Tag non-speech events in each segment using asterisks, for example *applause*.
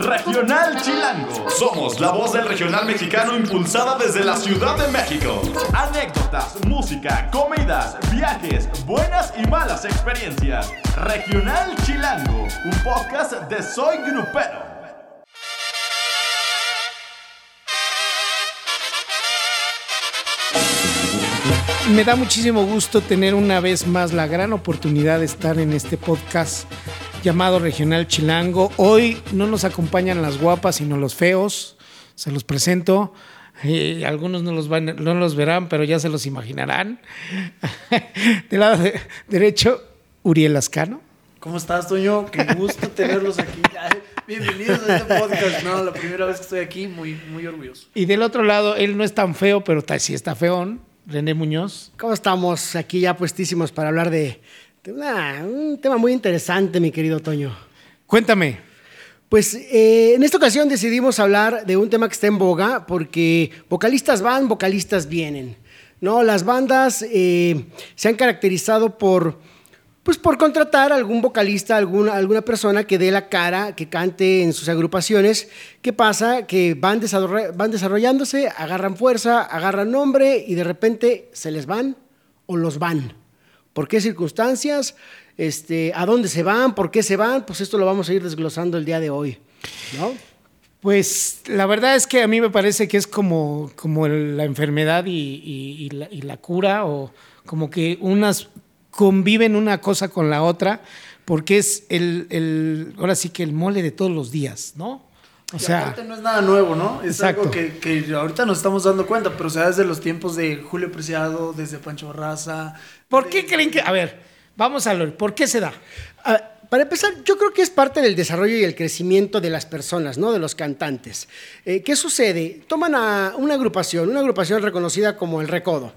Regional Chilango. Somos la voz del regional mexicano impulsada desde la Ciudad de México. Anécdotas, música, comidas, viajes, buenas y malas experiencias. Regional Chilango, un podcast de Soy Grupero. Me da muchísimo gusto tener una vez más la gran oportunidad de estar en este podcast llamado Regional Chilango. Hoy no nos acompañan las guapas, sino los feos. Se los presento. Eh, algunos no los, van, no los verán, pero ya se los imaginarán. *laughs* Del lado derecho, Uriel Ascano. ¿Cómo estás, Toño? Qué gusto tenerlos aquí. bienvenidos a este podcast. No, la primera vez que estoy aquí, muy, muy orgulloso. Y del otro lado, él no es tan feo, pero sí está feón. René Muñoz. ¿Cómo estamos? Aquí ya puestísimos para hablar de, un tema muy interesante, mi querido Toño. Cuéntame. Pues eh, en esta ocasión decidimos hablar de un tema que está en boga porque vocalistas van, vocalistas vienen. ¿no? Las bandas eh, se han caracterizado por pues por contratar a algún vocalista, alguna, alguna persona que dé la cara, que cante en sus agrupaciones. ¿Qué pasa? Que van, van desarrollándose, agarran fuerza, agarran nombre y de repente se les van o los van. ¿Por qué circunstancias? Este, ¿A dónde se van? ¿Por qué se van? Pues esto lo vamos a ir desglosando el día de hoy. ¿no? Pues la verdad es que a mí me parece que es como, como la enfermedad y, la, y la cura o como que unas conviven una cosa con la otra, porque es el, ahora sí que el mole de todos los días, ¿no? O sea, no es nada nuevo, ¿no? Es algo que, que, ahorita nos estamos dando cuenta, pero o sea, desde los tiempos de Julio Preciado, desde Pancho Barraza. ¿Por qué creen que.? A ver, vamos a ver, ¿por qué se da? Ah, para empezar, yo creo que es parte del desarrollo y el crecimiento de las personas, ¿no? De los cantantes. Eh, ¿Qué sucede? Toman a una agrupación, una agrupación reconocida como el Recodo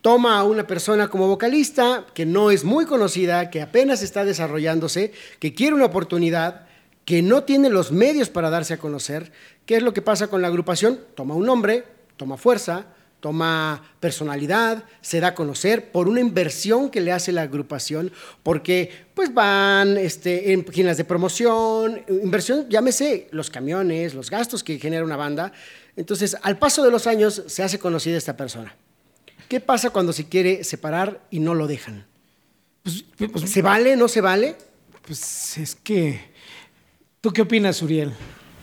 toma a una persona como vocalista que no es muy conocida, que apenas está desarrollándose, que quiere una oportunidad, que no tiene los medios para darse a conocer. ¿Qué es lo que pasa con la agrupación? Toma un nombre, toma fuerza, toma personalidad, se da a conocer por una inversión que le hace la agrupación, porque pues van este, en páginas de promoción, inversión, llámese los camiones, los gastos que genera una banda. Entonces, al paso de los años se hace conocida esta persona. ¿Qué pasa cuando se quiere separar y no lo dejan? Pues, pues, ¿Se vale? ¿No se vale? Pues es que... ¿Tú qué opinas, Uriel?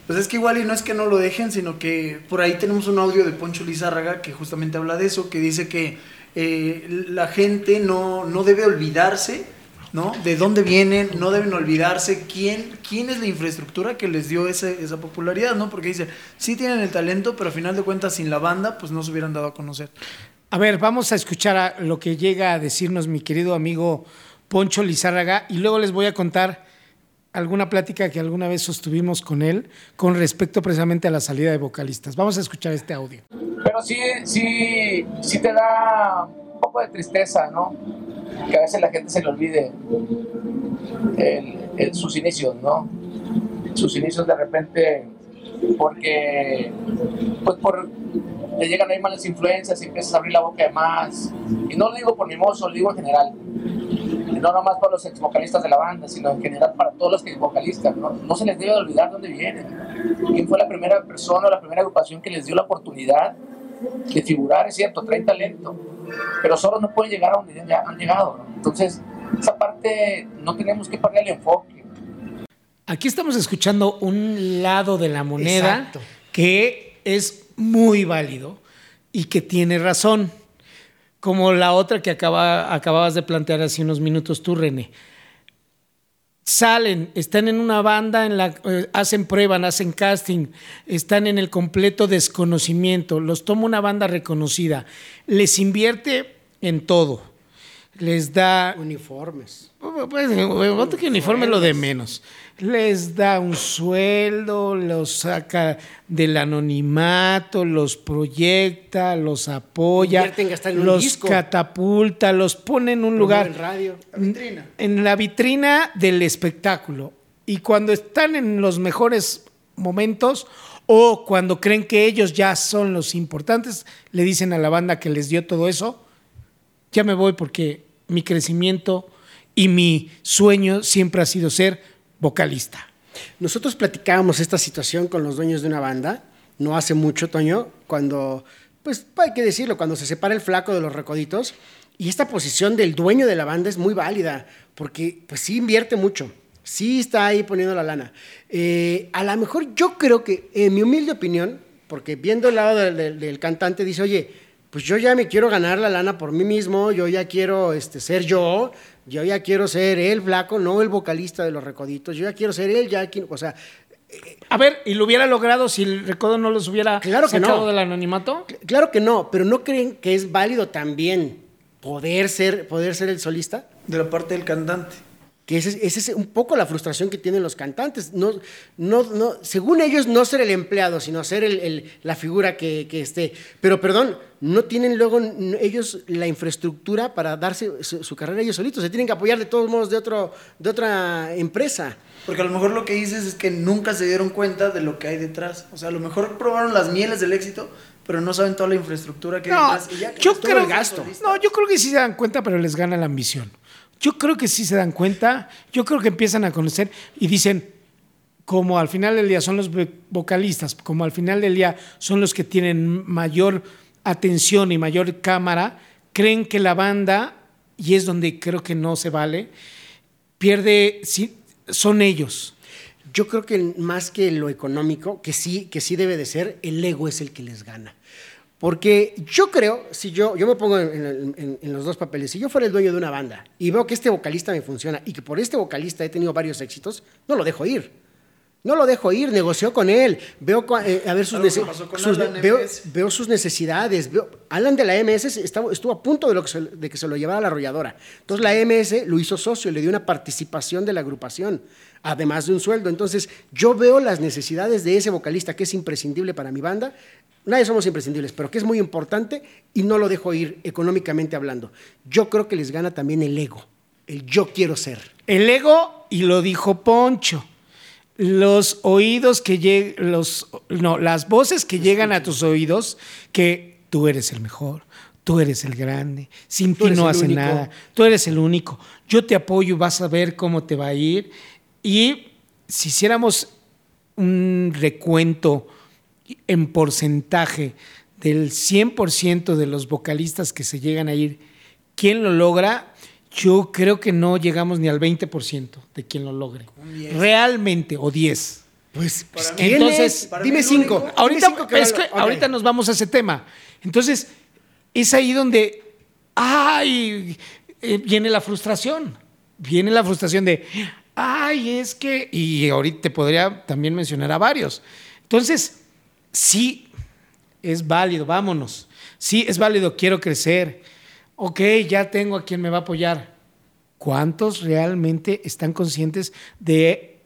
Pues es que igual y no es que no lo dejen, sino que por ahí tenemos un audio de Poncho Lizárraga que justamente habla de eso, que dice que eh, la gente no, no debe olvidarse ¿no? De dónde vienen, no deben olvidarse quién, quién es la infraestructura que les dio esa popularidad, ¿no? Porque dice, sí tienen el talento, pero a final de cuentas sin la banda, pues no se hubieran dado a conocer. A ver, vamos a escuchar a lo que llega a decirnos mi querido amigo Poncho Lizárraga y luego les voy a contar alguna plática que alguna vez sostuvimos con él con respecto precisamente a la salida de vocalistas. Vamos a escuchar este audio. Pero sí, sí, sí te da un poco de tristeza, ¿no? Que a veces la gente se le olvide sus inicios, ¿no? Sus inicios de repente, porque, pues por te llegan ahí malas influencias y empiezas a abrir la boca de más. Y no lo digo por mi mozo, lo digo en general. Y no nomás para los ex vocalistas de la banda, sino en general para todos los que vocalistas. ¿no? no se les debe olvidar dónde vienen. ¿Quién fue la primera persona o la primera agrupación que les dio la oportunidad de figurar? Es cierto, traen talento, pero solo no pueden llegar a donde ya han llegado. Entonces, esa parte no tenemos que perder el enfoque. Aquí estamos escuchando un lado de la moneda que es muy válido y que tiene razón, como la otra que acaba, acababas de plantear hace unos minutos tú, René. Salen, están en una banda, en la, eh, hacen prueba, hacen casting, están en el completo desconocimiento, los toma una banda reconocida, les invierte en todo, les da... Uniformes. Pues, que uniforme lo de menos les da un sueldo, los saca del anonimato, los proyecta, los apoya, los catapulta, los pone en un lugar. En radio, la vitrina. En la vitrina del espectáculo. Y cuando están en los mejores momentos o cuando creen que ellos ya son los importantes, le dicen a la banda que les dio todo eso, ya me voy porque mi crecimiento y mi sueño siempre ha sido ser vocalista. Nosotros platicábamos esta situación con los dueños de una banda, no hace mucho, Toño, cuando, pues hay que decirlo, cuando se separa el flaco de los recoditos, y esta posición del dueño de la banda es muy válida, porque pues sí invierte mucho, sí está ahí poniendo la lana. Eh, a lo mejor yo creo que, en mi humilde opinión, porque viendo el lado del, del cantante, dice, oye, pues yo ya me quiero ganar la lana por mí mismo, yo ya quiero este, ser yo, yo ya quiero ser el flaco, no el vocalista de los recoditos, yo ya quiero ser él, ya, o sea... A ver, ¿y lo hubiera logrado si el recodo no los hubiera Claro que sacado no. del anonimato? Claro que no, pero ¿no creen que es válido también poder ser, poder ser el solista? De la parte del cantante. Que esa es, esa es un poco la frustración que tienen los cantantes. No, no, no, según ellos, no ser el empleado, sino ser el- el- la figura que, que esté. Pero, perdón, no tienen luego ellos la infraestructura para darse su, su carrera ellos solitos. Se tienen que apoyar de todos modos de, otro, de otra empresa. Porque a lo mejor lo que dices es que nunca se dieron cuenta de lo que hay detrás. O sea, a lo mejor probaron las mieles del éxito, pero no saben toda la infraestructura que hay No, detrás. Y ya que yo creo el gasto. No, yo creo que sí se dan cuenta, pero les gana la ambición. Yo creo que sí se dan cuenta. Yo creo que empiezan a conocer y dicen, como al final del día son los vo- vocalistas, como al final del día son los que tienen mayor atención y mayor cámara, creen que la banda, y es donde creo que no se vale, pierde, son ellos. Yo creo que más que lo económico, que sí, que sí debe de ser, el ego es el que les gana. Porque yo creo, si yo, yo me pongo en, en- los dos papeles, si yo fuera el dueño de una banda y veo que este vocalista me funciona y que por este vocalista he tenido varios éxitos, no lo dejo ir. No lo dejo ir, negocio con él, veo eh, a ver sus, sus- Alan veo, sus necesidades. Veo, Alan de la MS estaba- estuvo a punto de, lo que se, de que se lo llevara a la arrolladora. Entonces la MS lo hizo socio, le dio una participación de la agrupación, además de un sueldo. Entonces yo veo las necesidades de ese vocalista que es imprescindible para mi banda. Nadie somos imprescindibles, pero que es muy importante y no lo dejo ir económicamente hablando. Yo creo que les gana también el ego, el yo quiero ser. El ego, y lo dijo Poncho, los oídos que llegan, los, no, las voces que llegan a tus oídos, que tú eres el mejor, tú eres el grande, sin ti no hace único. nada, tú eres el único, yo te apoyo vas a ver cómo te va a ir. Y si hiciéramos un recuento en porcentaje del 100% de los vocalistas que se llegan a ir, ¿quién lo logra? Yo creo que no llegamos ni al 20% de quien lo logre. Realmente, o 10. Pues, ¿quién Entonces, dime el cinco. único- Ahorita, Dime cinco que es valga- que ok. ahorita nos vamos a ese tema. Entonces, es ahí donde, ay, eh, viene la frustración. Viene la frustración de, ay, es que, y ahorita te podría también mencionar a varios. Entonces, sí, es válido, vámonos. Sí, es válido, quiero crecer. Ok, ya tengo a quien me va a apoyar. ¿Cuántos realmente están conscientes de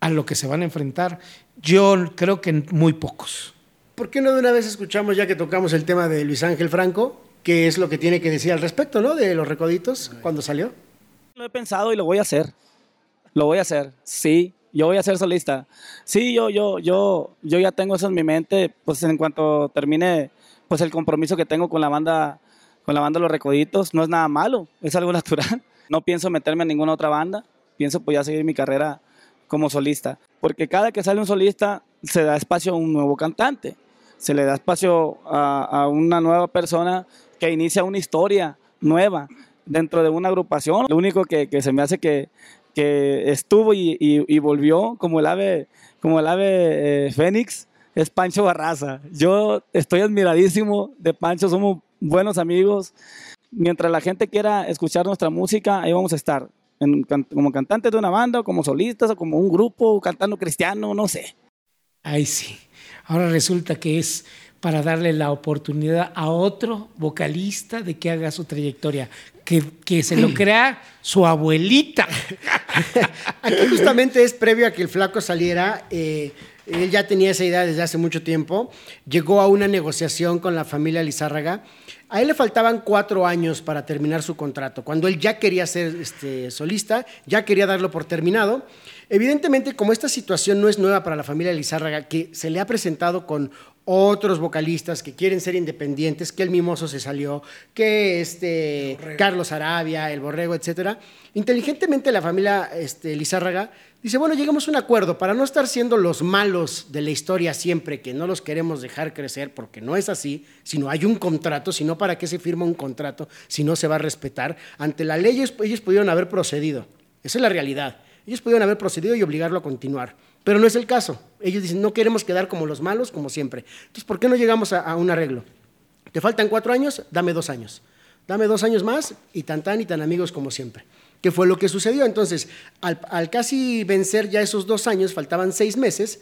a lo que se van a enfrentar? Yo creo que muy pocos. ¿Por qué no de una vez escuchamos, ya que tocamos el tema de Luis Ángel Franco, qué es lo que tiene que decir al respecto, ¿no? De los recoditos, cuando salió? Lo he pensado y lo voy a hacer. Lo voy a hacer. Sí, yo voy a ser solista. Sí, yo, yo, yo, yo ya tengo eso en mi mente. Pues en cuanto termine, pues el compromiso que tengo con la banda, con la banda Los Recoditos, no es nada malo. Es algo *laughs* natural. No pienso meterme en ninguna otra banda. Pienso pues ya seguir mi carrera como solista. Porque cada que sale un solista, se da espacio a un nuevo cantante. Se le da espacio a, una nueva persona que inicia una historia nueva dentro de una agrupación. Lo único que, se me hace que, que estuvo y volvió como el ave, como el ave eh, Fénix es Pancho Barraza. Yo estoy admiradísimo de Pancho, somos buenos amigos. Mientras la gente quiera escuchar nuestra música, ahí vamos a estar. En- como cantantes de una banda, o como solistas, o como un grupo, cantando cristiano, no sé. Ay, sí. Ahora resulta que es para darle la oportunidad a otro vocalista de que haga su trayectoria, que, que se lo crea su abuelita. *laughs* Aquí justamente es previo a que el flaco saliera. eh, él ya tenía esa idea desde hace mucho tiempo. Llegó a una negociación con la familia Lizárraga. A él le faltaban cuatro años para terminar su contrato. Cuando él ya quería ser este, solista, ya quería darlo por terminado. Evidentemente, como esta situación no es nueva para la familia Lizárraga, que se le ha presentado con otros vocalistas que quieren ser independientes, que el Mimoso se salió, que este Carlos Arabia, el Borrego, etcétera. Inteligentemente la familia este, Lizárraga dice, bueno, llegamos a un acuerdo para no estar siendo los malos de la historia siempre, que no los queremos dejar crecer, porque no es así, sino hay un contrato, sino para qué se firma un contrato, si no se va a respetar. Ante la ley ellos, ellos pudieron haber procedido, esa es la realidad. Ellos pudieron haber procedido y obligarlo a continuar. Pero no es el caso. Ellos dicen, no queremos quedar como los malos, como siempre. Entonces, ¿por qué no llegamos a, un arreglo? Te faltan cuatro años, dame dos años. Dame dos años más y tan tan y tan amigos como siempre. ¿Qué fue lo que sucedió? Entonces, al, casi vencer ya esos dos años, faltaban seis meses,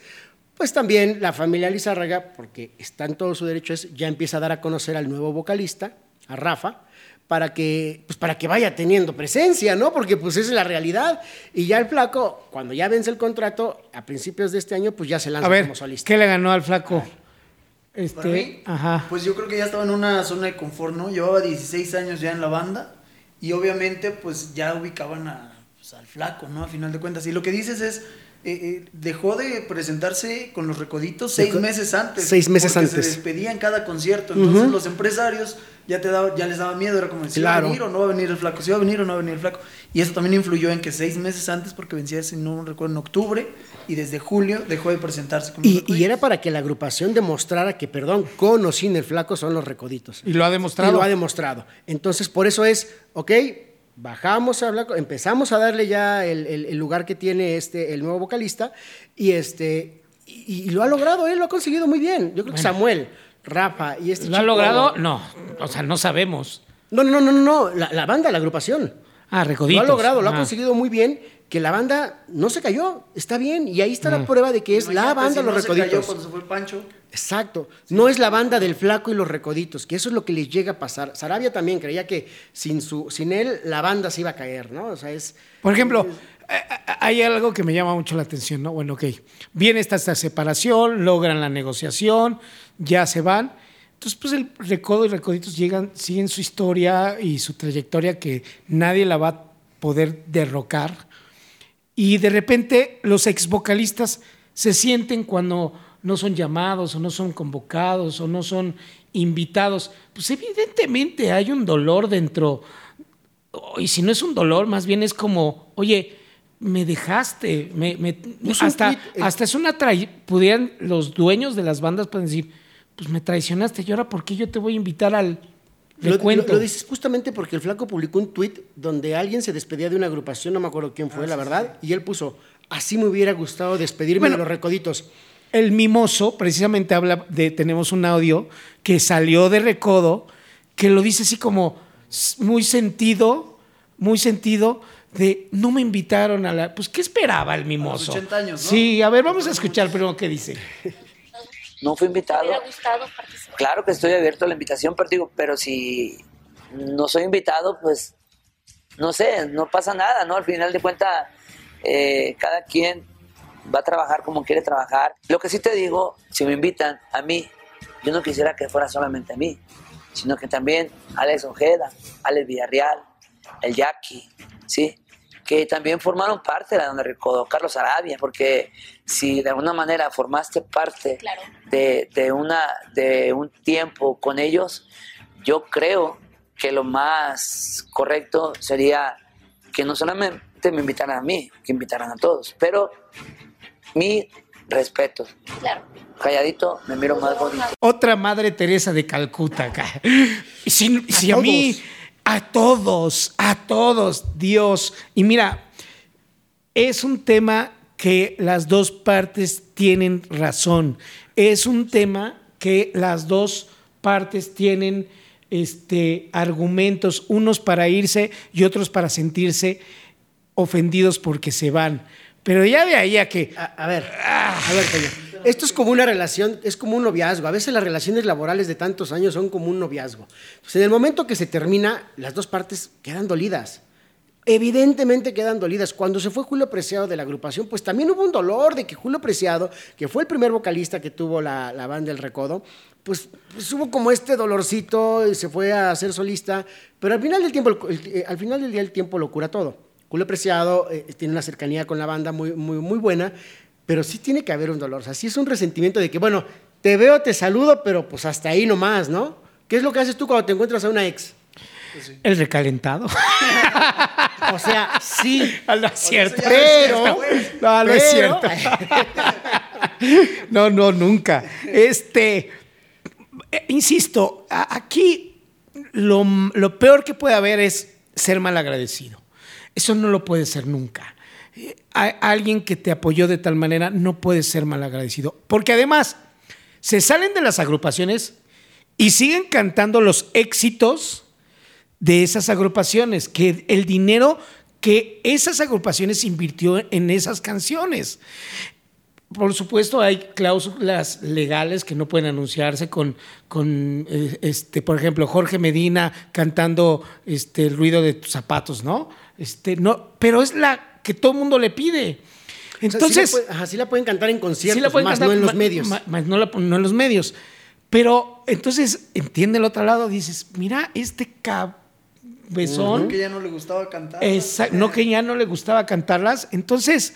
pues también la familia Lizárraga, porque está en todo su derecho, es, ya empieza a dar a conocer al nuevo vocalista, a Rafa, para que, pues para que vaya teniendo presencia, ¿no? Porque pues esa es la realidad. Y ya el flaco, cuando ya vence el contrato, a principios de este año, pues ya se lanza a ver, como solista. ¿Qué le ganó al flaco? Este, ajá. Pues yo creo que ya estaba en una zona de confort, ¿no? Llevaba 16 años ya en la banda y obviamente pues ya ubicaban a, pues, al flaco, ¿no? A final de cuentas. Y lo que dices es, eh, eh, dejó de presentarse con los recoditos seis meses antes. Seis meses antes. Se despedía en cada concierto. Entonces los empresarios ya, te daba, ya les daba miedo, era como, si va a venir o no va a venir el flaco, si va a venir o no va a venir el flaco. Y eso también influyó en que seis meses antes, porque vencía, si no recuerdo, en octubre, y desde julio dejó de presentarse. Con y, y, era para que la agrupación demostrara que, perdón, con o sin el flaco son los recoditos. Y lo ha demostrado. Y lo ha demostrado. Entonces, por eso es, ok, bajamos a hablar, empezamos a darle ya el, lugar que tiene este, el nuevo vocalista y, este, y, lo ha logrado, él lo ha conseguido muy bien. Yo creo que Samuel, Rafa y este ¿Lo ha logrado? No, o sea, no sabemos. No, no, no, no, no, la, la banda, la agrupación. Ah, Recoditos. Lo ha logrado, lo ha conseguido muy bien, que la banda no se cayó, está bien, y ahí está la prueba de que es la banda Los Recoditos. Se cayó cuando se fue Pancho. Exacto, no es la banda del Flaco y Los Recoditos, que eso es lo que les llega a pasar. Sarabia también creía que sin, su, sin él la banda se iba a caer, ¿no? O sea, es... Por ejemplo... Eh, eh, hay algo que me llama mucho la atención, ¿no? Bueno, ok, viene esta, esta separación, logran la negociación, ya se van, entonces, pues el Recodo y Recoditos llegan, siguen su historia y su trayectoria que nadie la va a poder derrocar. Y de repente los ex vocalistas se sienten cuando no son llamados o no son convocados o no son invitados. Pues evidentemente hay un dolor dentro. Y si no es un dolor, más bien es como, oye, me dejaste. Me, hasta, hasta es una Pudieran los dueños de las bandas pueden decir, pues me traicionaste y ahora por qué yo te voy a invitar al lo, cuento? Lo, dices justamente porque el flaco publicó un tweet donde alguien se despedía de una agrupación, no me acuerdo quién fue, ah, la verdad, y él puso, así me hubiera gustado despedirme de los recoditos. El mimoso precisamente habla de, tenemos un audio que salió de recodo, que lo dice así como muy sentido, muy sentido, de no me invitaron a la. Pues, ¿qué esperaba el mimoso? 80 años, ¿no? Sí, a ver, vamos a escuchar primero qué dice. No fui invitado. Claro que estoy abierto a la invitación, pero digo, pero si no soy invitado, pues no sé, no pasa nada, ¿no? Al final de cuentas, eh, cada quien va a trabajar como quiere trabajar. Lo que sí te digo, si me invitan a mí, yo no quisiera que fuera solamente a mí, sino que también Alex Ojeda, Alex Villarreal, el Jackie, ¿sí? Que también formaron parte de la Donde Recodo, Carlos Arabia, porque si de alguna manera formaste parte de, una, de un tiempo con ellos, yo creo que lo más correcto sería que no solamente me invitaran a mí, que invitaran a todos, pero mi respeto. Claro. Calladito, me miro más bonito. Otra Madre Teresa de Calcuta acá. Si, si a mí a todos, a todos, Dios. Y mira, es un tema que las dos partes tienen razón. Es un tema que las dos partes tienen este, argumentos, unos para irse y otros para sentirse ofendidos porque se van. Pero ya de ahí a que... A, ver, a ver, esto es como una relación, es como un noviazgo. A veces las relaciones laborales de tantos años son como un noviazgo. Pues en el momento que se termina, las dos partes quedan dolidas. Evidentemente quedan dolidas. Cuando se fue Julio Preciado de la agrupación, pues también hubo un dolor de que Julio Preciado, que fue el primer vocalista que tuvo la, banda El Recodo, pues, pues, hubo como este dolorcito y se fue a ser solista. Pero al final del tiempo, al final del día el tiempo lo cura todo. Julio Preciado eh, tiene una cercanía con la banda muy, muy, muy buena, pero sí tiene que haber un dolor. O sea, sí es un resentimiento de que, bueno, te veo, te saludo, pero pues hasta ahí nomás, ¿no? ¿Qué es lo que haces tú cuando te encuentras a una ex? El recalentado. *laughs* o sea, sí. No es cierto. Pero. No, no es cierto. no, no, nunca. Este. Eh, insisto, aquí lo, lo peor que puede haber es ser mal agradecido. Eso no lo puede ser nunca. Eh, alguien que te apoyó de tal manera no puede ser mal agradecido. Porque además, se salen de las agrupaciones y siguen cantando los éxitos de esas agrupaciones, que el dinero que esas agrupaciones invirtió en esas canciones. Por supuesto, hay cláusulas legales que no pueden anunciarse con, con eh, este, por ejemplo, Jorge Medina cantando este, el ruido de tus zapatos, ¿no? Este, no, pero es la que todo el mundo le pide. Entonces, así la, pueden cantar en conciertos, más no en los medios. Más, no, en los medios. Pero entonces, entiende el otro lado, dices, mira, este cabezón. No que ya no le gustaba cantar. no que ya no le gustaba cantarlas. Entonces,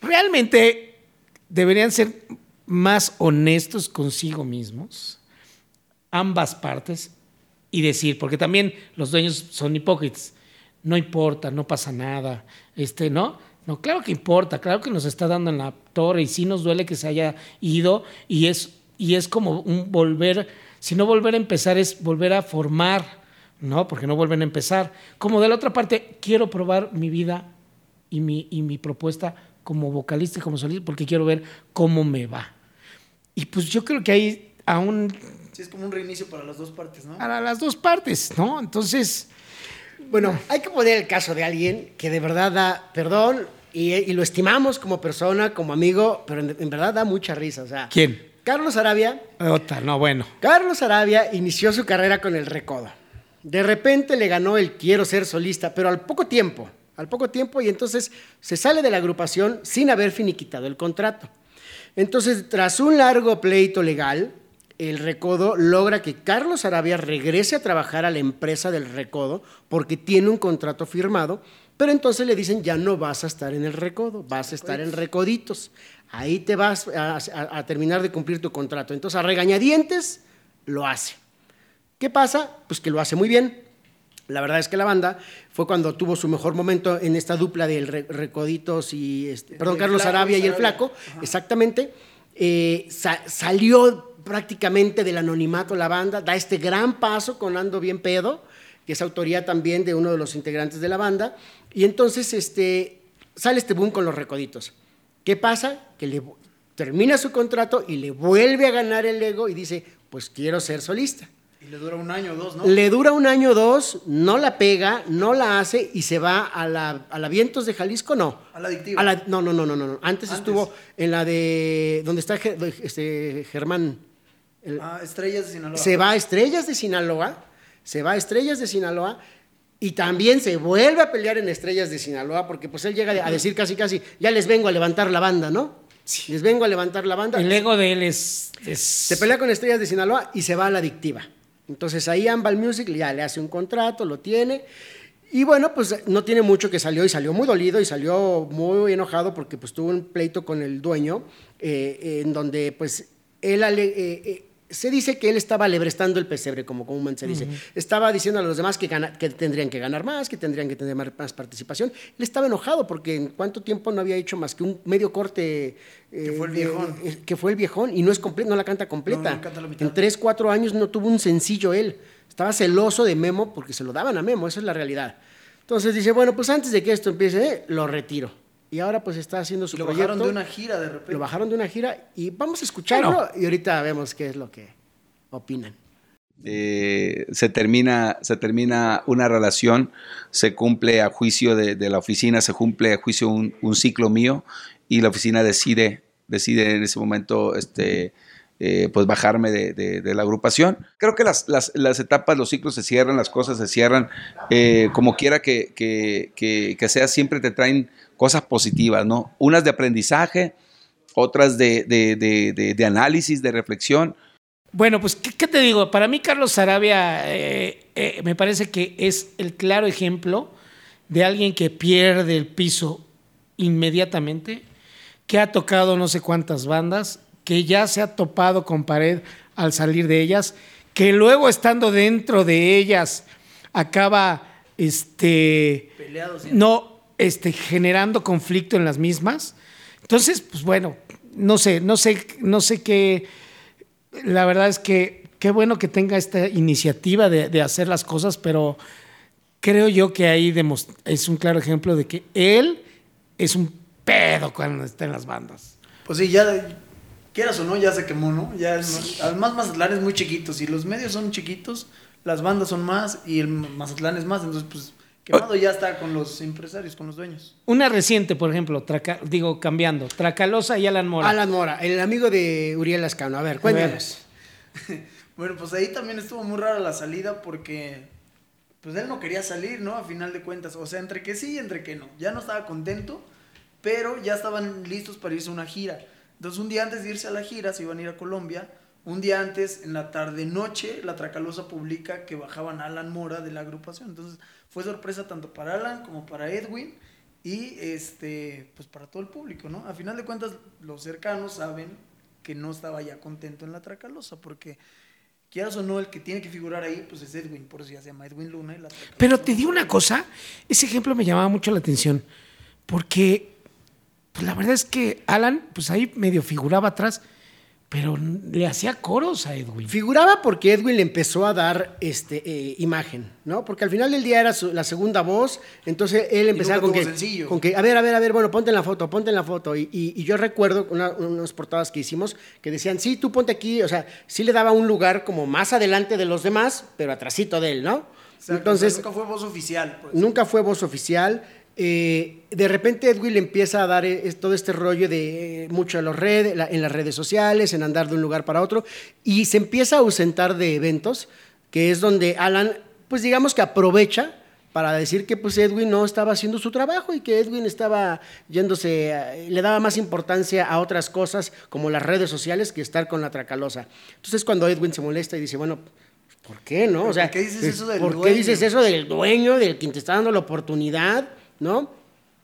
realmente deberían ser más honestos consigo mismos, ambas partes, y decir, porque también los dueños son hipócritas, no importa, no pasa nada, este, ¿no? No, claro que importa, claro que nos está dando en la torre y sí nos duele que se haya ido y es, y es como un volver, si no volver a empezar es volver a formar, ¿no? Porque no vuelven a empezar. Como de la otra parte, quiero probar mi vida y mi, y mi propuesta como vocalista y como solista porque quiero ver cómo me va. Y pues yo creo que ahí aún... Sí, es como un reinicio para las dos partes, ¿no? Para las dos partes, ¿no? Entonces... Bueno, hay que poner el caso de alguien que de verdad da perdón y, lo estimamos como persona, como amigo, pero en, verdad da mucha risa. O sea, ¿Quién? Carlos Arabia. Otra, no, bueno. Carlos Arabia inició su carrera con el Recodo. De repente le ganó el Quiero ser solista, pero al poco tiempo al poco tiempo y entonces se sale de la agrupación sin haber finiquitado el contrato. Entonces, tras un largo pleito legal, el Recodo logra que Carlos Arabia regrese a trabajar a la empresa del Recodo porque tiene un contrato firmado, pero entonces le dicen ya no vas a estar en el Recodo, vas a estar en Recoditos. Ahí te vas a, a terminar de cumplir tu contrato. Entonces, a regañadientes, lo hace. ¿Qué pasa? Pues que lo hace muy bien la verdad es que la banda fue cuando tuvo su mejor momento en esta dupla del Recoditos y, este, perdón, Carlos Arabia y el Flaco, exactamente. Eh, salió prácticamente del anonimato la banda, da este gran paso con Ando Bien Pedo, que es autoría también de uno de los integrantes de la banda, y entonces este, sale este boom con los Recoditos. ¿Qué pasa? Que le termina su contrato y le vuelve a ganar el ego y dice, pues quiero ser solista. Y le dura un año o dos, ¿no? Le dura un año o dos, no la pega, no la hace y se va a la, a la Vientos de Jalisco, no. A la adictiva. no, no, no, no, no. Antes, estuvo en la de. donde está este, Germán. Ah, Estrellas de Sinaloa. Se va a Estrellas de Sinaloa. Se va a Estrellas de Sinaloa. Y también se vuelve a pelear en Estrellas de Sinaloa, porque pues él llega a decir casi, casi, ya les vengo a levantar la banda, ¿no? Les vengo a levantar la banda. El ego de él es... Se pelea con Estrellas de Sinaloa y se va a la adictiva. Entonces ahí Ambal Music ya le hace un contrato, lo tiene. Y bueno, pues no tiene mucho que salió y salió muy dolido y salió muy enojado porque pues tuvo un pleito con el dueño eh, en donde pues él eh, eh, se dice que él estaba alebrestando el pesebre, como comúnmente se dice. Estaba diciendo a los demás que, que, tendrían que ganar más, que tendrían que tener más participación. Él estaba enojado porque en cuánto tiempo no había hecho más que un medio corte. Eh, que fue el viejón. que fue el viejón y no, es no la canta completa. en tres, cuatro años no tuvo un sencillo él. Estaba celoso de Memo porque se lo daban a Memo, esa es la realidad. Entonces dice, bueno, pues antes de que esto empiece, lo retiro y ahora pues está haciendo su proyecto. Lo bajaron de una gira de repente. Lo bajaron de una gira y vamos a escucharlo y ahorita vemos qué es lo que opinan. Eh, se, termina, se termina una relación, se cumple a juicio de, la oficina, se cumple a juicio un, ciclo mío y la oficina decide, decide en ese momento este, eh, pues bajarme de, la agrupación. Creo que las, etapas, los ciclos se cierran, las cosas se cierran, eh, como quiera que, sea, siempre te traen cosas positivas, ¿no? Unas de aprendizaje, otras de, análisis, de reflexión. Bueno, pues, ¿qué, te digo? Para mí, Carlos Sarabia eh, me parece que es el claro ejemplo de alguien que pierde el piso inmediatamente, que ha tocado no sé cuántas bandas, que ya se ha topado con pared al salir de ellas, que luego estando dentro de ellas acaba este no este generando conflicto en las mismas. Entonces, pues bueno, no sé, no sé, no sé qué. La verdad es que qué bueno que tenga esta iniciativa de, hacer las cosas, pero creo yo que ahí es un claro ejemplo de que él es un pedo cuando está en las bandas. Pues sí, ya quieras o no, ya se quemó, ¿no? Ya además Mazatlán es muy chiquito, si los medios son chiquitos, las bandas son más y el Mazatlán es más, entonces pues quemado ya está con los empresarios, con los dueños. Una reciente, por ejemplo, digo cambiando, Tracalosa y Alan Mora. Alan Mora, el amigo de Uriel Ascano. A ver, cuéntanos. *laughs* bueno, pues ahí también estuvo muy rara la salida porque pues él no quería salir, ¿no? A final de cuentas, o sea, entre que sí y entre que no. Ya no estaba contento, pero ya estaban listos para irse a una gira. Entonces un día antes de irse a la gira, se iban a ir a Colombia, un día antes, en la tarde-noche, la Tracalosa publica que bajaban Alan Mora de la agrupación. Entonces fue sorpresa tanto para Alan como para Edwin y este, pues para todo el público, ¿no? A final de cuentas, los cercanos saben que no estaba ya contento en la Tracalosa, porque quieras o no, el que tiene que figurar ahí, pues es Edwin, por eso ya se llama Edwin Luna y la. Pero te digo una cosa, ese ejemplo me llamaba mucho la atención, porque pues la verdad es que Alan, pues ahí medio figuraba atrás, pero le hacía coros a Edwin. Figuraba porque Edwin le empezó a dar este, eh, imagen, ¿no? Porque al final del día era la segunda voz, entonces él empezaba con que, con que, a ver, a ver, a ver, bueno, ponte en la foto, ponte en la foto. Y, yo recuerdo unas portadas que hicimos que decían, sí, tú ponte aquí, o sea, sí le daba un lugar como más adelante de los demás, pero atrásito de él, ¿no? entonces, nunca fue voz oficial. Pues. Nunca fue voz oficial. Eh, de repente Edwin le empieza a dar eh, todo este rollo de eh, mucho en, los redes, en las redes sociales, en andar de un lugar para otro, y se empieza a ausentar de eventos, que es donde Alan, pues digamos que aprovecha para decir que pues Edwin no estaba haciendo su trabajo y que Edwin estaba yéndose, le daba más importancia a otras cosas como las redes sociales que estar con la tracalosa. Entonces cuando Edwin se molesta y dice, bueno, ¿por qué no? O sea, ¿por qué dices eso del ¿por qué dices eso del dueño, del quien te está dando la oportunidad? ¿No?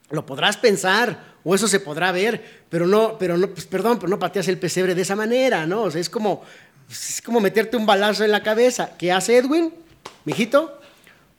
Lo podrás pensar o eso se podrá ver, pero no, pero no, pues perdón, pero no pateas el pesebre de esa manera, ¿no? O sea, es como, es como meterte un balazo en la cabeza. ¿Qué hace Edwin? Mijito,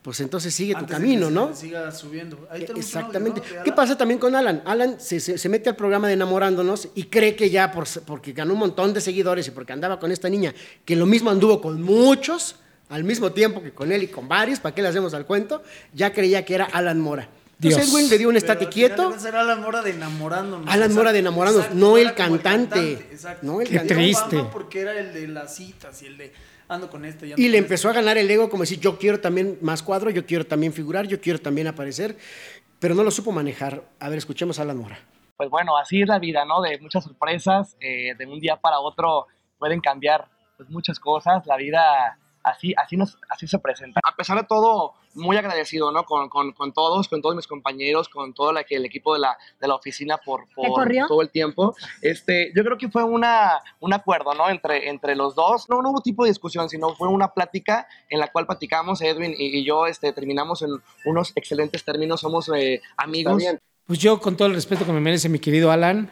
pues entonces sigue tu camino, ¿no? Siga subiendo. Exactamente. ¿Qué pasa también con Alan? Alan se, mete al programa de enamorándonos y cree que ya por, porque ganó un montón de seguidores y porque andaba con esta niña, que lo mismo anduvo con muchos al mismo tiempo que con él y con varios, ¿para qué le hacemos al cuento? Ya creía que era Alan Mora. Entonces Edwin le dio un estate quieto. Era Alan Mora de enamorándonos. Alan Mora de enamorándonos, no el cantante. No el Qué triste. Porque era el de las citas y el de ando con este. Y, le empezó a ganar el ego como decir, yo quiero también más cuadro, yo quiero también figurar, yo quiero también aparecer, pero no lo supo manejar. A ver, escuchemos a Alan Mora. Pues bueno, así es la vida, ¿no? De muchas sorpresas, eh, de un día para otro pueden cambiar pues, muchas cosas. La vida así, así, nos, así se presenta. A pesar de todo, muy agradecido ¿no? con, con, con todos, con todos mis compañeros, con todo la, el equipo de la, de la oficina por, por todo el tiempo. Este, yo creo que fue una, un acuerdo ¿no? entre, entre los dos. No, no hubo tipo de discusión, sino fue una plática en la cual platicamos, Edwin y, yo este, terminamos en unos excelentes términos, somos eh, amigos. Pues yo, con todo el respeto que me merece mi querido Alan.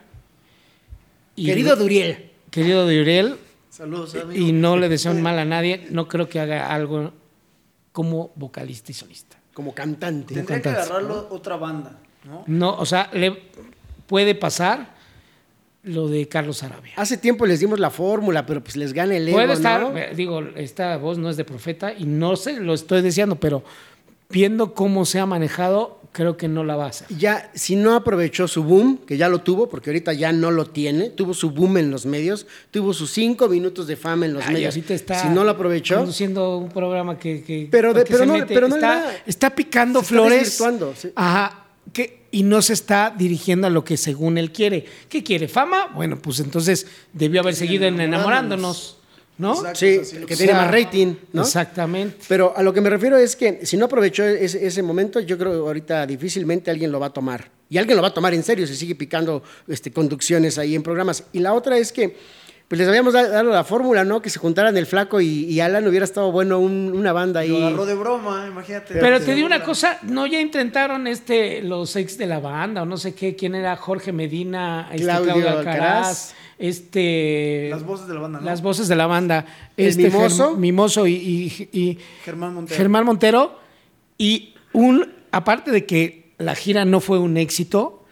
querido Duriel. Querido Duriel, Saludos, amigo. Y no le deseo mal a nadie. No creo que haga algo como vocalista y solista. Como cantante. Tendría que agarrarlo otra banda, ¿no? No, o sea, le puede pasar lo de Carlos Arabia. Hace tiempo les dimos la fórmula, pero pues les gana el ego, Puede estar, eh, digo, esta voz no es de profeta y no sé, lo estoy deseando, pero viendo cómo se ha manejado, creo que no la va a hacer. Ya, si no aprovechó su boom, que ya lo tuvo, porque ahorita ya no lo tiene, tuvo su boom en los medios, tuvo sus cinco minutos de fama en los medios. está si no lo aprovechó. Conduciendo un programa que. pero, pero, no, pero no está, está picando flores. Ajá. Que, y no se está dirigiendo a lo que según él quiere. ¿Qué quiere? ¿Fama? Bueno, pues entonces debió haber seguido enamorándonos. ¿No? sí, que tiene más rating, ¿no? Exactamente. Pero a lo que me refiero es que si no aprovechó ese, momento, yo creo que ahorita difícilmente alguien lo va a tomar. Y alguien lo va a tomar en serio si sigue picando este, conducciones ahí en programas. Y la otra es que pues les habíamos dado la fórmula, ¿no? Que se juntaran el flaco y, Alan hubiera estado bueno una banda ahí. Lo agarró de broma, imagínate. Pero te digo una cosa, no ya intentaron este los ex de la banda o no sé qué, quién era Jorge Medina, este Claudio, Alcaraz, este las voces de la banda, ¿no? Las voces de la banda, este Mimoso, Mimoso y, y, Germán Montero. Germán Montero y un aparte de que la gira no fue un éxito,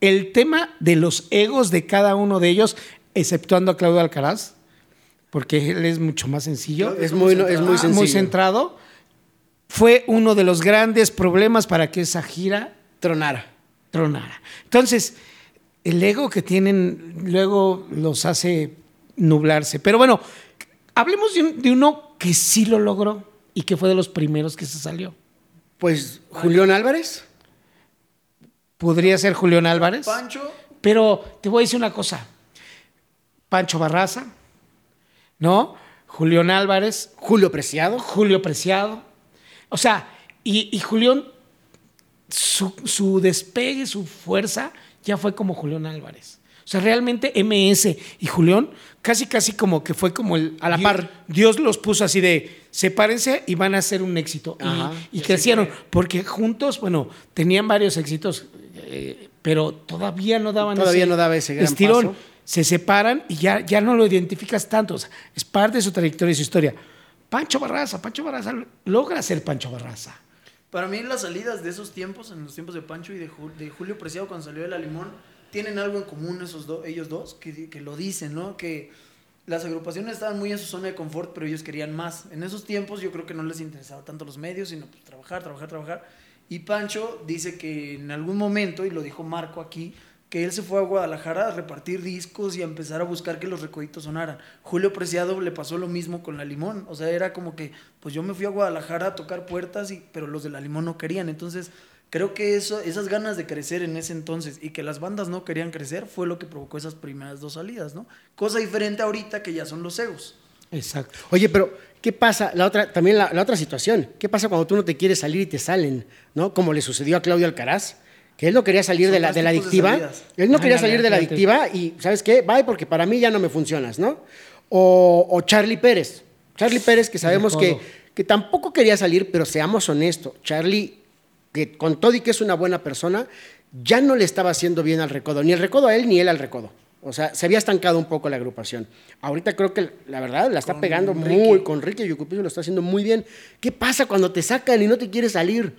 el tema de los egos de cada uno de ellos exceptuando a Claudio Alcaraz, porque él es mucho más sencillo. Es muy, es muy, sencillo. muy centrado. Fue uno de los grandes problemas para que esa gira tronara. Tronara. Entonces, el ego que tienen luego los hace nublarse. Pero bueno, hablemos de, uno que sí lo logró y que fue de los primeros que se salió. Pues Julián Álvarez. Podría ser Julián Álvarez. Pancho. Pero te voy a decir una cosa. Pancho Barraza, ¿no? Julián Álvarez. Julio Preciado. Julio Preciado. O sea, y, Julián, su, despegue, su fuerza, ya fue como Julián Álvarez. O sea, realmente MS y Julián, casi, casi como que fue como el. A la par. Dios los puso así de sepárense y van a ser un éxito. y, crecieron. Porque juntos, bueno, tenían varios éxitos, eh, pero todavía no daban todavía no daba ese gran estirón se separan y ya, ya no lo identificas tanto. es parte de su trayectoria y su historia. Pancho Barraza, Pancho Barraza logra ser Pancho Barraza. Para mí las salidas de esos tiempos, en los tiempos de Pancho y de, Julio Preciado cuando salió de La Limón, tienen algo en común esos dos, ellos dos, que, que, lo dicen, ¿no? Que las agrupaciones estaban muy en su zona de confort, pero ellos querían más. En esos tiempos yo creo que no les interesaba tanto los medios, sino pues, trabajar, trabajar, trabajar. Y Pancho dice que en algún momento, y lo dijo Marco aquí, que él se fue a Guadalajara a repartir discos y a empezar a buscar que los recoditos sonaran. Julio Preciado le pasó lo mismo con La Limón, o sea, era como que, pues yo me fui a Guadalajara a tocar puertas, y, pero los de La Limón no querían, entonces creo que eso, esas ganas de crecer en ese entonces y que las bandas no querían crecer fue lo que provocó esas primeras dos salidas, ¿no? Cosa diferente ahorita que ya son los egos. Exacto. Oye, pero ¿qué pasa? La otra, también la, la, otra situación, ¿qué pasa cuando tú no te quieres salir y te salen, ¿no? Como le sucedió a Claudio Alcaraz que él no quería salir de la, de la adictiva. él no quería salir de la adictiva y, ¿sabes qué? Bye, porque para mí ya no me funcionas, ¿no? O, o Charlie Pérez. Charlie Pérez, que sabemos que, que tampoco quería salir, pero seamos honestos. Charlie, que con todo y que es una buena persona, ya no le estaba haciendo bien al recodo. Ni el recodo a él, ni él al recodo. O sea, se había estancado un poco la agrupación. Ahorita creo que la verdad la está pegando muy con Ricky Yucupizo, lo está haciendo muy bien. ¿Qué pasa cuando te sacan y no te quieres salir?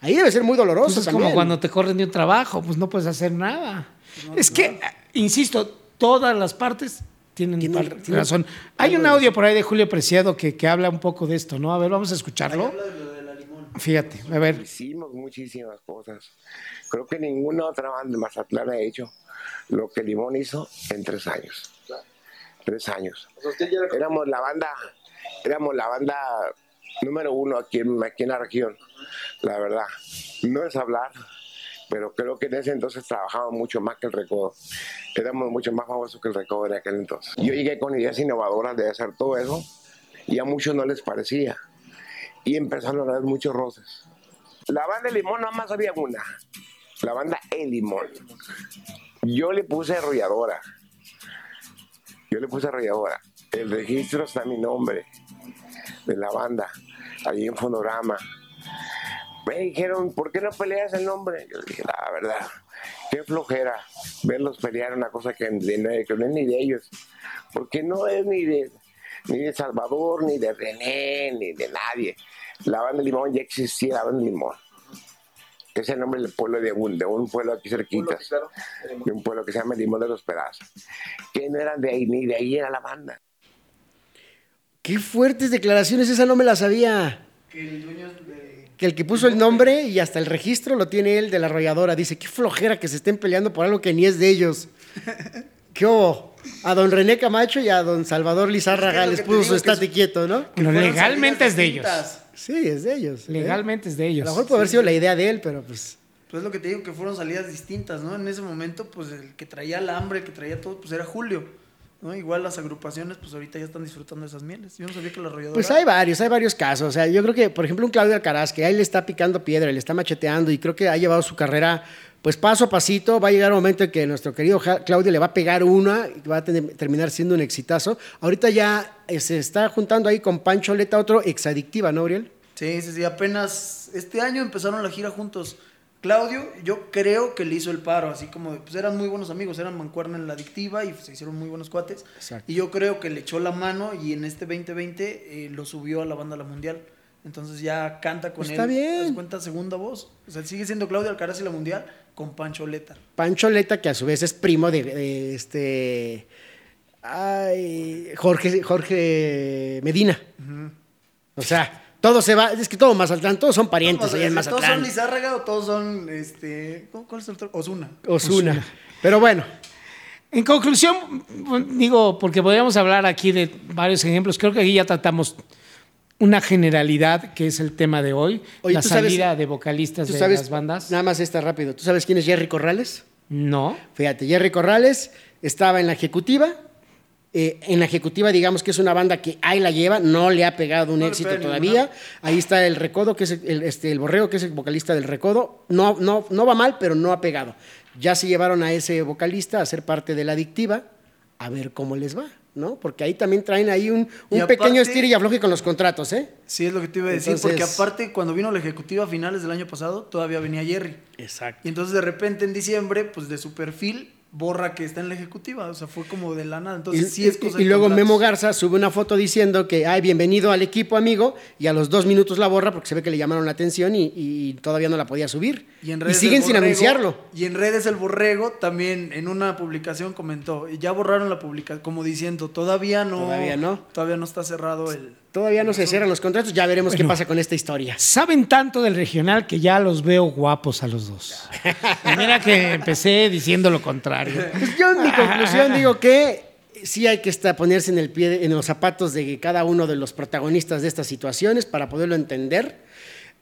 Ahí debe ser muy doloroso. Pues es como cuando te corren de un trabajo, pues no puedes hacer nada. es que, insisto, todas las partes tienen, razón. Hay un audio por ahí de Julio Preciado que, que, habla un poco de esto, ¿no? A ver, vamos a escucharlo. Fíjate, a ver. Hicimos muchísimas cosas. Creo que ninguna otra banda de Mazatlán ha hecho lo que Limón hizo en tres años. Tres años. Éramos la banda, éramos la banda número uno aquí aquí en la región la verdad. No es hablar, pero creo que en ese entonces trabajábamos mucho más que el recodo. Éramos mucho más famosos que el recodo en aquel entonces. Yo llegué con ideas innovadoras de hacer todo eso y a muchos no les parecía. Y empezaron a haber muchos roces. La banda de Limón nada más había una. La banda El Limón. Yo le puse arrolladora. Yo le puse arrolladora. El registro está mi nombre de la banda, allí en Fondorama me dijeron, ¿por qué no peleas el nombre? Yo dije, la verdad, qué flojera verlos pelear una cosa que, no es ni de ellos. Porque no es ni de, ni de Salvador, ni de René, ni de nadie. La banda Limón ya existía, la banda Limón. Es el nombre del pueblo de un, de un pueblo aquí cerquita, de un pueblo que se llama Limón de los Pedazos, que no eran de ahí, ni de ahí era la banda. Qué fuertes declaraciones, esa no me la sabía. Que el dueño que el que puso el nombre y hasta el registro lo tiene él de la arrolladora. Dice, qué flojera que se estén peleando por algo que ni es de ellos. *laughs* ¿Qué hubo? A don René Camacho y a don Salvador Lizárraga les puso su estate quieto, ¿no? legalmente es de ellos. Sí, es de ellos. ¿eh? Legalmente es de ellos. A lo mejor puede haber sido la idea de él, pero pues... Pues es lo que te digo, que fueron salidas distintas, ¿no? En ese momento, pues el que traía el hambre, el que traía todo, pues era Julio. ¿No? Igual las agrupaciones, pues ahorita ya están disfrutando de esas mieles. Yo no sabía que la arrolladora... Pues hay varios, hay varios casos. O sea, yo creo que, por ejemplo, un Claudio Alcaraz, que ahí le está picando piedra, le está macheteando y creo que ha llevado su carrera, pues paso a pasito. Va a llegar un momento en que nuestro querido Claudio le va a pegar una y va a terminar siendo un exitazo. Ahorita ya eh, se está juntando ahí con Pancho Leta, otro exadictiva, ¿no, Uriel? Sí, sí, sí. Apenas este año empezaron la gira juntos. Claudio, yo creo que le hizo el paro, así como, pues eran muy buenos amigos, eran mancuerna en la adictiva y se hicieron muy buenos cuates. Y yo creo que le echó la mano y en este 2020 eh, lo subió a la banda La Mundial. Entonces ya canta con él. Está bien. cuenta segunda voz. O sea, sigue siendo Claudio Alcaraz y La Mundial con Pancho Leta. Pancho Leta, que a su vez es primo de, este. Ay, Jorge, Jorge Medina. O sea todo se va, es que todo Mazatlán, todos son parientes allá en Mazatlán. ¿Todos son Lizárraga o todos son, este, ¿cuál es el otro? Osuna. Osuna. Pero bueno. En conclusión, digo, porque podríamos hablar aquí de varios ejemplos, creo que aquí ya tratamos una generalidad que es el tema de hoy, la salida de vocalistas de las bandas. Nada más está rápido. ¿Tú sabes quién es Jerry Corrales? No. Fíjate, Jerry Corrales estaba en la ejecutiva, eh, en la ejecutiva, digamos que es una banda que ahí la lleva, no le ha pegado un éxito todavía. Ahí está el Recodo, que es el, este, el Borrego, que es el vocalista del Recodo. No, no, no va mal, pero no ha pegado. Ya se llevaron a ese vocalista a ser parte de la adictiva, a ver cómo les va. ¿no? Porque ahí también traen ahí un, pequeño estilo y afloje con los contratos, ¿eh? Sí, es lo que te iba a decir, porque aparte cuando vino la ejecutiva a finales del año pasado, todavía venía Jerry. Exacto. Y entonces de repente en diciembre, pues de su perfil borra que está en la ejecutiva, o sea, fue como de la nada. Entonces, y, sí es cosa Y, luego Memo Garza sube una foto diciendo que, ay, bienvenido al equipo, amigo, y a los dos minutos la borra porque se ve que le llamaron la atención y, todavía no la podía subir. Y, en redes siguen sin anunciarlo. Y en redes el borrego también en una publicación comentó, ya borraron la publicación, como diciendo, todavía no. Todavía no. Todavía no está cerrado el Todavía no se cierran los contratos, ya veremos qué pasa con esta historia. Saben tanto del regional que ya los veo guapos a los dos. *laughs* mira que empecé diciendo lo contrario. Pues yo en mi conclusión digo que sí hay que estar, ponerse en el pie, en los zapatos de cada uno de los protagonistas de estas situaciones para poderlo entender.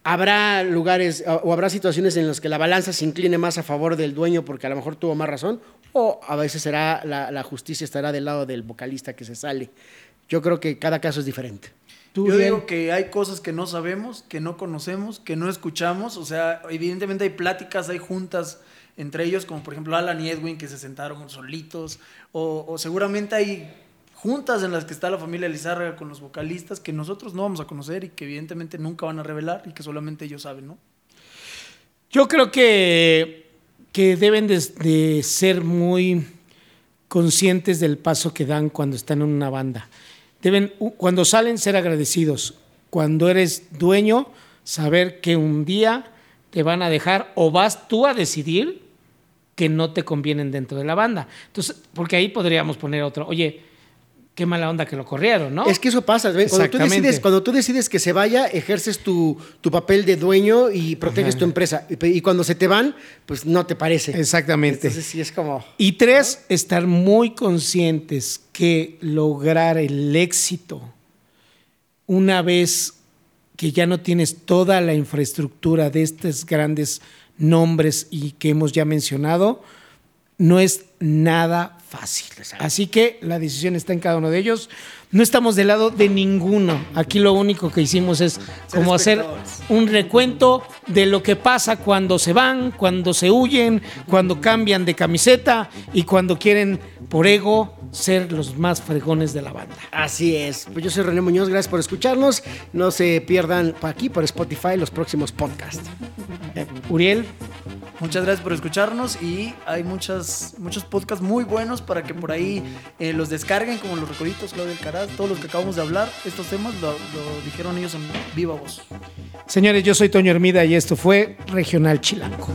Habrá lugares o habrá situaciones en las que la balanza se incline más a favor del dueño porque a lo mejor tuvo más razón, o a veces será la justicia estará del lado del vocalista que se sale. Yo creo que cada caso es diferente. Yo digo que hay cosas que no sabemos, que no conocemos, que no escuchamos. O sea, evidentemente hay pláticas, hay juntas entre ellos, como por ejemplo Alan y Edwin, que se sentaron solitos. O, seguramente hay juntas en las que está la familia Lizárraga con los vocalistas que nosotros no vamos a conocer y que evidentemente nunca van a revelar y que solamente ellos saben, ¿no? Yo creo que, que deben de ser muy conscientes del paso que dan cuando están en una banda deben, cuando salen, ser agradecidos. Cuando eres dueño, saber que un día te van a dejar o vas tú a decidir que no te convienen dentro de la banda. Entonces, porque ahí podríamos poner otro, oye, qué mala onda que lo corrieron, ¿no? Es que eso pasa. Cuando tú, decides, cuando tú decides que se vaya, ejerces tu, papel de dueño y proteges tu empresa. Y, cuando se te van, pues no te parece. Exactamente. Entonces sí es como... Y tres, estar muy conscientes que lograr el éxito una vez que ya no tienes toda la infraestructura de estos grandes nombres y que hemos ya mencionado, no es nada fácil. Así que la decisión está en cada uno de ellos. No estamos del lado de ninguno. Aquí lo único que hicimos es como hacer un recuento de lo que pasa cuando se van, cuando se huyen, cuando cambian de camiseta y cuando quieren por ego ser los más fregones de la banda. Así es. Pues yo soy René Muñoz, gracias por escucharnos. No se pierdan aquí por Spotify los próximos podcasts. Uriel. Muchas gracias por escucharnos y hay muchas, muchos podcasts muy buenos para que por ahí eh, los descarguen, como los Recoditos, Claudio del Todos los que acabamos de hablar. Estos temas lo, dijeron ellos en viva voz. Señores, yo soy Toño Hermida y esto fue Regional Chilango.